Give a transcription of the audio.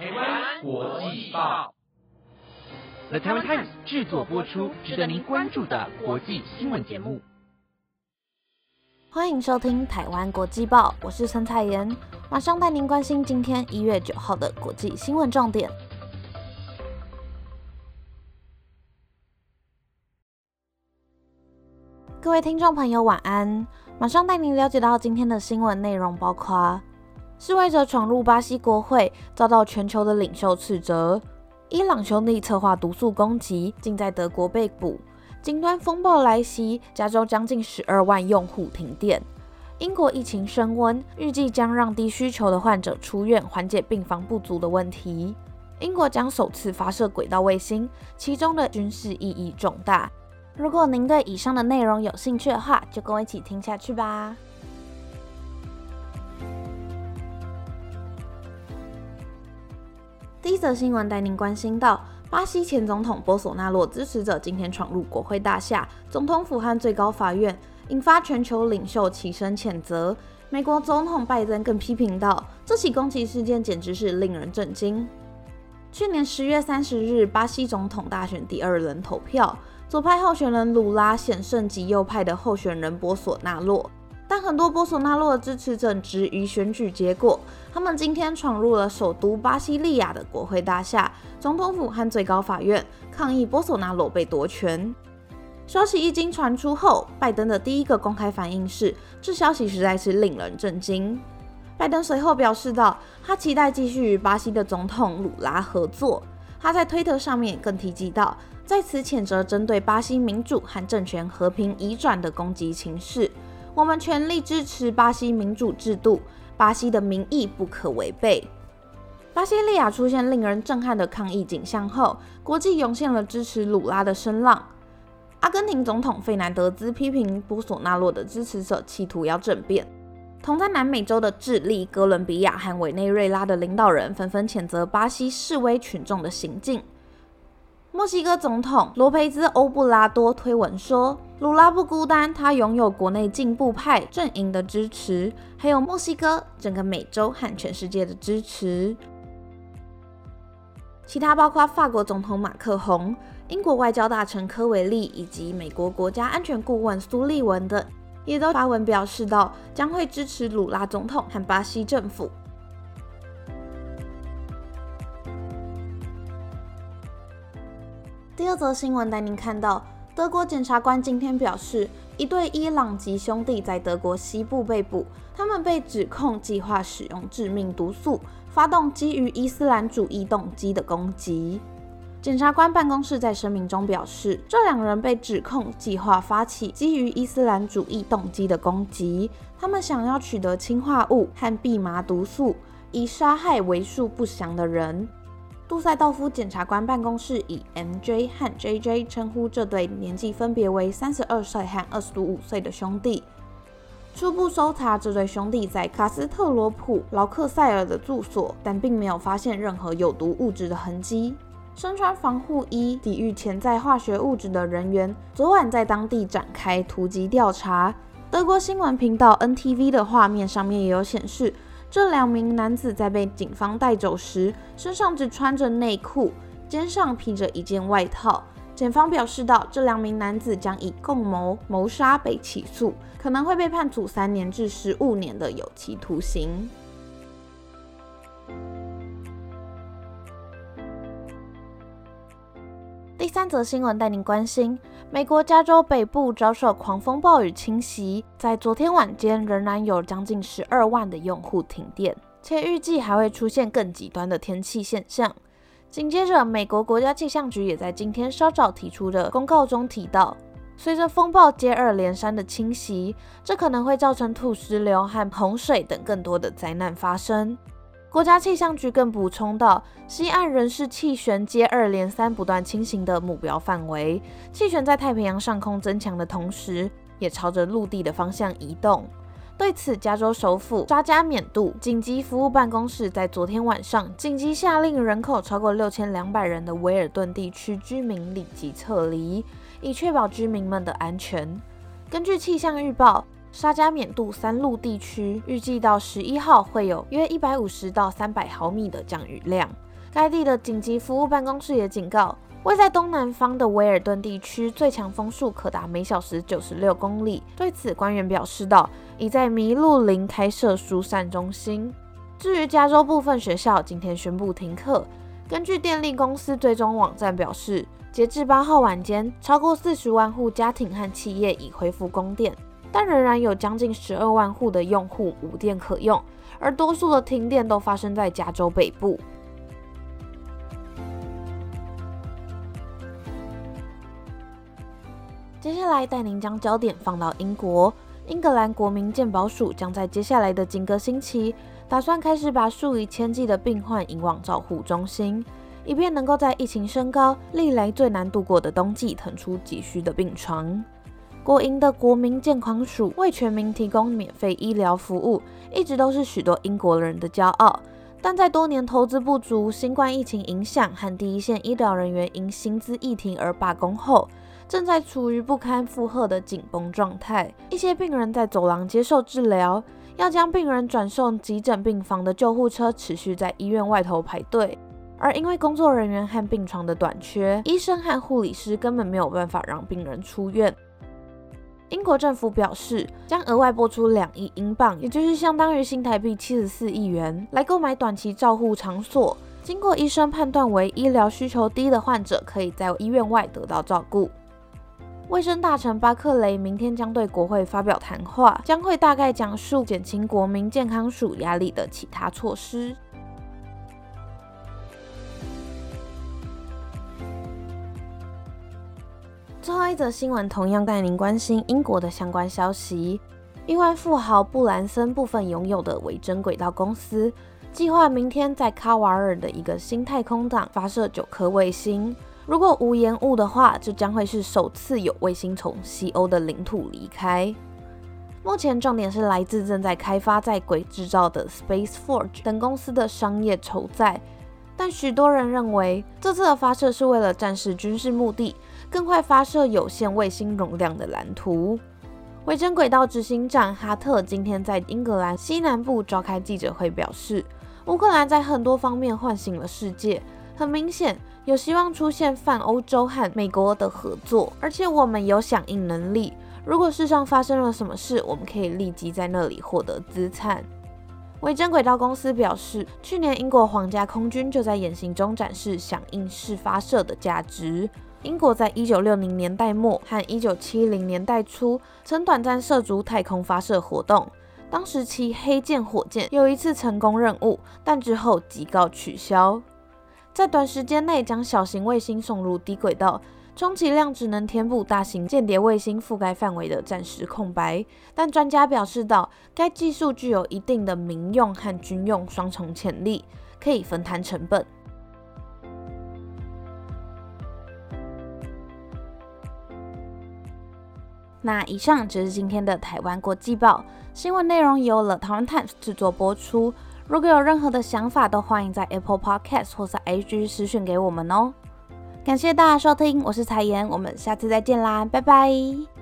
台湾国际报，The Taiwan Times 制作播出，值得您关注的国际新闻节目。欢迎收听台湾国际报，我是陈彩妍，马上带您关心今天一月九号的国际新闻重点。各位听众朋友，晚安！马上带您了解到今天的新闻内容，包括示威者闯入巴西国会，遭到全球的领袖斥责；伊朗兄弟策划毒素攻击，竟在德国被捕。金端风暴来袭，加州将近十二万用户停电。英国疫情升温，预计将让低需求的患者出院，缓解病房不足的问题。英国将首次发射轨道卫星，其中的军事意义重大。如果您对以上的内容有兴趣的话，就跟我一起听下去吧。则新闻带您关心到。巴西前总统波索纳洛支持者今天闯入国会大厦、总统府和最高法院，引发全球领袖齐声谴责。美国总统拜登更批评道：“这起攻击事件简直是令人震惊。”去年十月三十日，巴西总统大选第二轮投票，左派候选人鲁拉险胜及右派的候选人波索纳洛。但很多波索纳洛的支持者质疑选举结果，他们今天闯入了首都巴西利亚的国会大厦、总统府和最高法院，抗议波索纳洛被夺权。消息一经传出后，拜登的第一个公开反应是：这消息实在是令人震惊。拜登随后表示道，他期待继续与巴西的总统鲁拉合作。他在推特上面更提及到，在此谴责针对巴西民主和政权和平移转的攻击情势。我们全力支持巴西民主制度，巴西的民意不可违背。巴西利亚出现令人震撼的抗议景象后，国际涌现了支持鲁拉的声浪。阿根廷总统费南德兹批评波索纳洛的支持者企图要政变。同在南美洲的智利、哥伦比亚和委内瑞拉的领导人纷纷谴责巴西示威群众的行径。墨西哥总统罗培兹·欧布拉多推文说：“鲁拉不孤单，他拥有国内进步派阵营的支持，还有墨西哥、整个美洲和全世界的支持。”其他包括法国总统马克宏、英国外交大臣科维利以及美国国家安全顾问苏利文等，也都发文表示到将会支持鲁拉总统和巴西政府。第二则新闻带您看到，德国检察官今天表示，一对伊朗籍兄弟在德国西部被捕，他们被指控计划使用致命毒素，发动基于伊斯兰主义动机的攻击。检察官办公室在声明中表示，这两人被指控计划发起基于伊斯兰主义动机的攻击，他们想要取得氰化物和蓖麻毒素，以杀害为数不详的人。杜塞道夫检察官办公室以 M.J. 和 J.J. 称呼这对年纪分别为三十二岁和二十五岁的兄弟。初步搜查这对兄弟在卡斯特罗普劳克塞尔的住所，但并没有发现任何有毒物质的痕迹。身穿防护衣抵御潜在化学物质的人员昨晚在当地展开突击调查。德国新闻频道 N.T.V. 的画面上面也有显示。这两名男子在被警方带走时，身上只穿着内裤，肩上披着一件外套。检方表示道，这两名男子将以共谋谋杀被起诉，可能会被判处三年至十五年的有期徒刑。第三则新闻带您关心：美国加州北部遭受狂风暴雨侵袭，在昨天晚间仍然有将近十二万的用户停电，且预计还会出现更极端的天气现象。紧接着，美国国家气象局也在今天稍早提出的公告中提到，随着风暴接二连三的侵袭，这可能会造成土石流和洪水等更多的灾难发生。国家气象局更补充到，西岸仍是气旋接二连三不断侵行的目标范围。气旋在太平洋上空增强的同时，也朝着陆地的方向移动。对此，加州首府扎加缅度紧急服务办公室在昨天晚上紧急下令人口超过六千两百人的维尔顿地区居民立即撤离，以确保居民们的安全。根据气象预报。沙加缅度三路地区预计到十一号会有约一百五十到三百毫米的降雨量。该地的紧急服务办公室也警告，位在东南方的威尔顿地区最强风速可达每小时九十六公里。对此，官员表示道，已在麋鹿林开设疏散中心。至于加州部分学校，今天宣布停课。根据电力公司追踪网站表示，截至八号晚间，超过四十万户家庭和企业已恢复供电。但仍然有将近十二万户的用户无电可用，而多数的停电都发生在加州北部。接下来带您将焦点放到英国，英格兰国民健保署将在接下来的几个星期，打算开始把数以千计的病患引往照护中心，以便能够在疫情升高、历来最难度过的冬季腾出急需的病床。国营的国民健康署为全民提供免费医疗服务，一直都是许多英国人的骄傲。但在多年投资不足、新冠疫情影响和第一线医疗人员因薪资议停而罢工后，正在处于不堪负荷的紧绷状态。一些病人在走廊接受治疗，要将病人转送急诊病房的救护车持续在医院外头排队。而因为工作人员和病床的短缺，医生和护理师根本没有办法让病人出院。英国政府表示，将额外拨出两亿英镑，也就是相当于新台币七十四亿元，来购买短期照护场所。经过医生判断为医疗需求低的患者，可以在医院外得到照顾。卫生大臣巴克雷明天将对国会发表谈话，将会大概讲述减轻国民健康署压力的其他措施。最后一则新闻同样带您关心英国的相关消息。亿万富豪布兰森部分拥有的维珍轨道公司，计划明天在卡瓦尔的一个新太空港发射九颗卫星。如果无延误的话，这将会是首次有卫星从西欧的领土离开。目前重点是来自正在开发在轨制造的 Space Forge 等公司的商业筹载，但许多人认为这次的发射是为了战士军事目的。更快发射有限卫星容量的蓝图。维珍轨道执行长哈特今天在英格兰西南部召开记者会，表示，乌克兰在很多方面唤醒了世界，很明显有希望出现泛欧洲和美国的合作，而且我们有响应能力。如果世上发生了什么事，我们可以立即在那里获得资产。维珍轨道公司表示，去年英国皇家空军就在演习中展示响应式发射的价值。英国在一九六零年代末和一九七零年代初曾短暂涉足太空发射活动，当时其黑剑火箭有一次成功任务，但之后即告取消。在短时间内将小型卫星送入低轨道，充其量只能填补大型间谍卫星覆盖范围的暂时空白。但专家表示到，该技术具有一定的民用和军用双重潜力，可以分摊成本。那以上就是今天的台湾国际报新闻内容，由 The Times 制作播出。如果有任何的想法，都欢迎在 Apple Podcast 或者 IG 私讯给我们哦。感谢大家收听，我是彩妍，我们下次再见啦，拜拜。